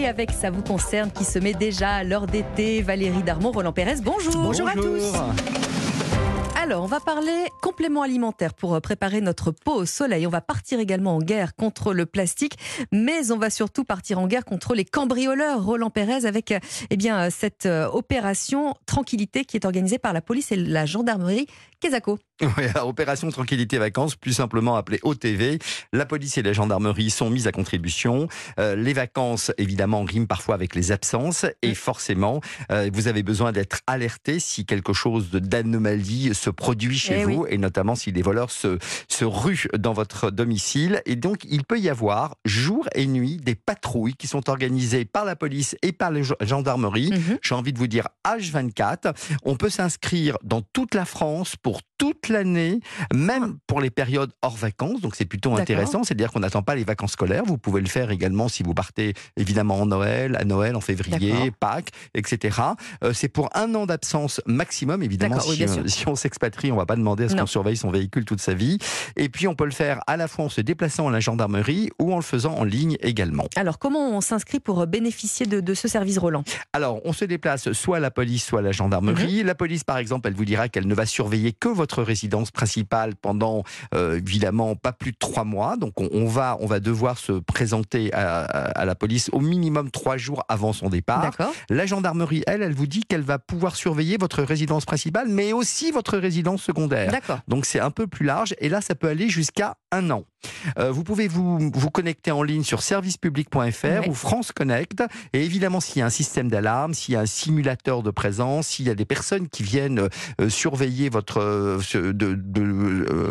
Et avec Ça vous concerne qui se met déjà à l'heure d'été, Valérie Darmon, Roland Pérez, bonjour. Bonjour, à tous. Alors, on va parler complément alimentaire pour euh, préparer notre peau au soleil. On va partir également en guerre contre le plastique, mais on va surtout partir en guerre contre les cambrioleurs. Roland Pérez avec euh, eh bien, euh, cette opération Tranquillité qui est organisée par la police et la gendarmerie Quesaco. Oui, opération Tranquillité Vacances, plus simplement appelée OTV. La police et la gendarmerie sont mises à contribution. les vacances, évidemment, riment parfois avec les absences et forcément, vous avez besoin d'être alerté si quelque chose d'anomalie se produit chez Eh vous et notamment si des voleurs se, se ruent dans votre domicile. Et donc, il peut y avoir jour et nuit des patrouilles qui sont organisées par la police et par la gendarmerie. Mhm. J'ai envie de vous dire H24. On peut s'inscrire dans toute la France pour toute l'année, même pour les périodes hors vacances. Donc c'est plutôt intéressant. C'est-à-dire qu'on n'attend pas les vacances scolaires. Vous pouvez le faire également si vous partez évidemment en Noël, à Noël, en février. Pâques, etc. Euh, c'est pour un an d'absence maximum. Évidemment, D'accord, oui, si, bien sûr. si on s'expatrie, on va pas demander à ce qu'on surveille son véhicule toute sa vie. Et puis on peut le faire à la fois en se déplaçant à la gendarmerie ou en le faisant en ligne également. Alors, comment on s'inscrit pour bénéficier de, de ce service Roland? Alors, on se déplace soit à la police, soit à la Mhm. gendarmerie. La police, par exemple, elle vous dira qu'elle ne va surveiller que votre résidence principale pendant, euh, évidemment, pas plus de trois mois. Donc, on, on va, on va devoir se présenter à, à- à la police au minimum trois jours avant son départ. La gendarmerie, elle, elle vous dit qu'elle va pouvoir surveiller votre résidence principale, mais aussi votre résidence secondaire. Donc c'est un peu plus large et là ça peut aller jusqu'à un an. Euh, vous pouvez vous, vous connecter en ligne sur servicepublic.fr Ouais. ou France Connect et évidemment s'il y a un système d'alarme, s'il y a un simulateur de présence, s'il y a des personnes qui viennent euh, surveiller votre euh, de,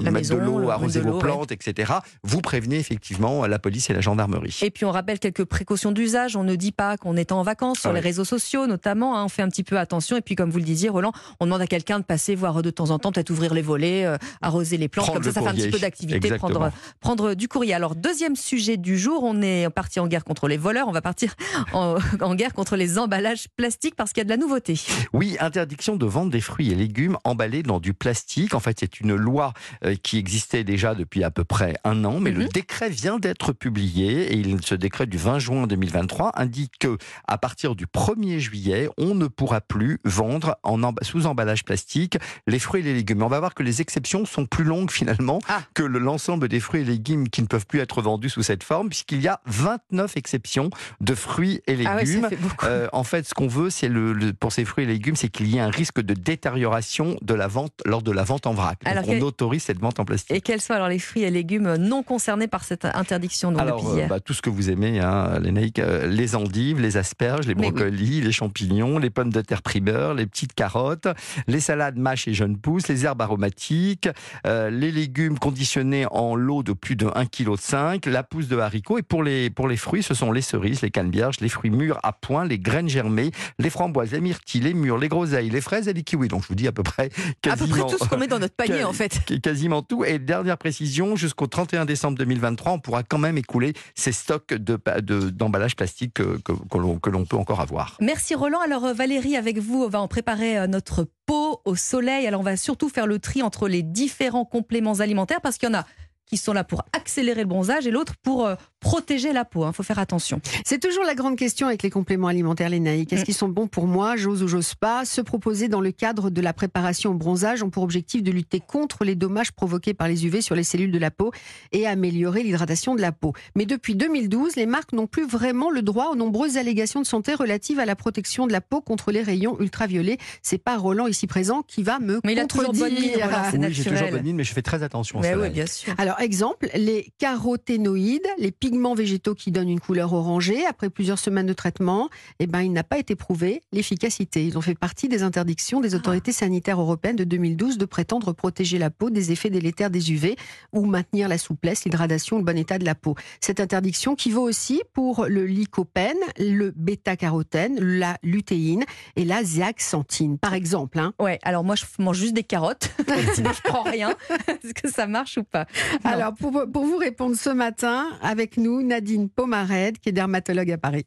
mettre de l'eau, le- arroser vos plantes, etc. Vous prévenez effectivement la police et la gendarmerie. Et puis on rappelle quelques précautions d'usage. On ne dit pas qu'on est en vacances sur Ah les réseaux sociaux, notamment. hein. on fait un petit peu attention. Et puis comme vous le disiez, Roland, on demande à quelqu'un de passer voir de temps en temps, peut-être ouvrir les volets, arroser les plantes. Prendre Comme ça, ça fait un petit peu d'activité, prendre, prendre du courrier. Alors deuxième sujet du jour, on est parti en guerre contre les voleurs. On va partir en, en guerre contre les emballages plastiques parce qu'il y a de la nouveauté. Oui, interdiction de vendre des fruits et légumes emballés dans du plastique. En fait, c'est une loi euh, qui existait déjà depuis à peu près un an, mais le Mhm. décret vient d'être publié et il- ce décret du 20 juin 2023 indique que à partir du 1er juillet, on ne pourra plus vendre en sous emballage plastique les fruits et les légumes. Mais on va voir que les exceptions sont plus longues finalement Ah. que le- l'ensemble des fruits et légumes qui ne peuvent plus être vendus sous cette forme, puisqu'il y a 29 exceptions de fruits et Ah ouais, légumes. ça fait beaucoup. Euh, en fait, ce qu'on veut, c'est le, le- pour ces fruits et légumes, c'est qu'il y ait un risque de détérioration de la vente lors de la vente en vrac. Donc, Alors on autorise cette vente en plastique. Et quels sont alors les fruits et légumes non concernés par cette interdiction donc, Alors, euh, bah, tout ce que vous aimez, hein, Lénaïque, euh, les endives, les asperges, les oui. brocolis, les champignons, les pommes de terre primeur, les petites carottes, les salades mâches et jeunes pousses, les herbes aromatiques, euh, les légumes conditionnés en lot de plus de 1,5 kg, la pousse de haricots. Et pour les, pour les fruits, ce sont les cerises, les canneberges, les fruits mûrs à point, les graines germées, les framboises, les myrtilles, les mûres, les groseilles, les fraises et les kiwis. Donc, je vous dis à peu près À peu quasiment... près tout ce qu'on met dans notre panier en fait. quasiment tout. Et dernière précision, jusqu'au 31 décembre 2023, on pourra quand même écouler ces stocks de pa- de- d'emballage plastique que, que, que l'on- peut encore avoir. Merci Roland. Alors euh, Valérie, avec vous, on va en préparer euh, notre peau au soleil. Alors on va surtout faire le tri entre les différents compléments alimentaires parce qu'il y en a qui sont là pour accélérer le bronzage et l'autre pour euh, protéger la peau. Il faut faire attention. C'est toujours la grande question avec les compléments alimentaires, les naïcs. Est-ce Mm. qu'ils sont bons pour moi J'ose ou j'ose pas? Se proposer dans le cadre de la préparation au bronzage ont pour objectif de lutter contre les dommages provoqués par les UV sur les cellules de la peau et améliorer l'hydratation de la peau. Mais depuis 2012, les marques n'ont plus vraiment le droit aux nombreuses allégations de santé relatives à la protection de la peau contre les rayons ultraviolets. C'est pas Roland ici présent qui va me Mais il a toujours bonne mine, contredire. Roland, oui, j'ai toujours bonne mine, mais je fais très attention. Mais oui, bien sûr. Alors, exemple, les caroténoïdes, les pigments végétaux qui donnent une couleur orangée, après plusieurs semaines de traitement, eh ben, il n'a pas été prouvé l'efficacité. Ils ont fait partie des interdictions des autorités sanitaires européennes de 2012 de prétendre protéger la peau des effets délétères des UV ou maintenir la souplesse, l'hydratation, le bon état de la peau. Cette interdiction qui vaut aussi pour le lycopène, le bêta-carotène, la lutéine et la zéaxanthine, par exemple. hein. Ouais, alors moi je mange juste des carottes, sinon je prends rien. Est-ce que ça marche ou pas? Alors, pour, pour vous répondre ce matin, avec nous, Nadine Pomared, qui est dermatologue à Paris.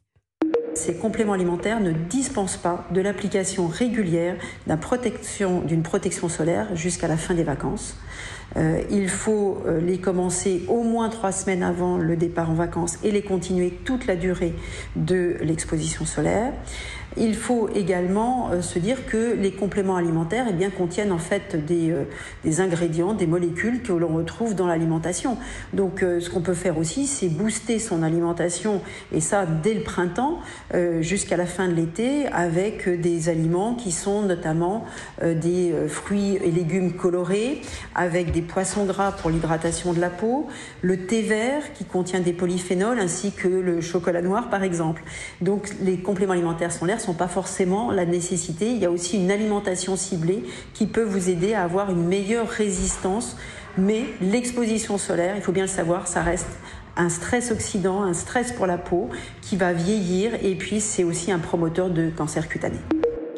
Ces compléments alimentaires ne dispensent pas de l'application régulière d'un protection- d'une protection solaire jusqu'à la fin des vacances. Euh, il faut euh, les commencer au moins trois semaines avant le départ en vacances et les continuer toute la durée de l'exposition solaire. Il faut également euh, se dire que les compléments alimentaires eh bien, contiennent en fait des, des ingrédients, des molécules que l'on retrouve dans l'alimentation. Donc ce qu'on peut faire aussi, c'est booster son alimentation, et ça dès le printemps jusqu'à la fin de l'été, avec des aliments qui sont notamment des fruits et légumes colorés, avec des poissons gras pour l'hydratation de la peau, le thé vert qui contient des polyphénols, ainsi que le chocolat noir par exemple. Donc les compléments alimentaires sont l'air sont pas forcément la nécessité. Il y a aussi une alimentation ciblée qui peut vous aider à avoir une meilleure résistance. Mais l'exposition solaire, il faut bien le savoir, ça reste un stress oxydant, un stress pour la peau qui va vieillir et puis c'est aussi un promoteur de cancer cutané.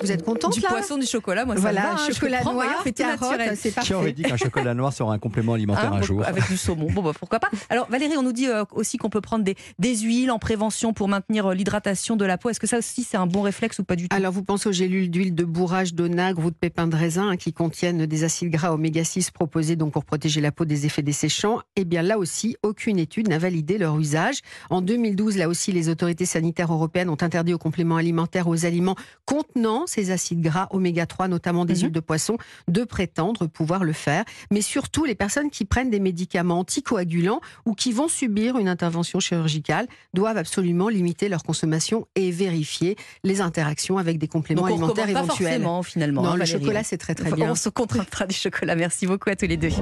Vous êtes contente Du là poisson, du chocolat, moi voilà, ça me va. hein, chocolat prends, noir, voyons, carotte, c'est Qui aurait parfait. dit qu'un chocolat noir serait un complément alimentaire Hein, un jour Avec du saumon. Bon, bah, pourquoi pas. Alors, Valérie, on nous dit euh, aussi qu'on peut prendre des, des huiles en prévention pour maintenir euh, l'hydratation de la peau. Est-ce que ça aussi, c'est un bon réflexe ou pas du tout? Alors, vous pensez aux gélules d'huile de bourrage, d'onagre ou de pépins de raisin hein, qui contiennent des acides gras oméga 6 proposés donc pour protéger la peau des effets desséchants? Eh bien, là aussi, aucune étude n'a validé leur usage. En 2012, là aussi, les autorités sanitaires européennes ont interdit aux compléments alimentaires aux aliments contenant ces acides gras oméga 3, notamment des Mhm. huiles de poisson, de prétendre pouvoir le faire. Mais surtout, les personnes qui prennent des médicaments anticoagulants ou qui vont subir une intervention chirurgicale doivent absolument limiter leur consommation et vérifier les interactions avec des compléments Donc, on alimentaires pas éventuels. forcément, finalement. Non, hein, le Valérie. chocolat, c'est très très bien. On se contraindra du chocolat. Merci beaucoup à tous les deux.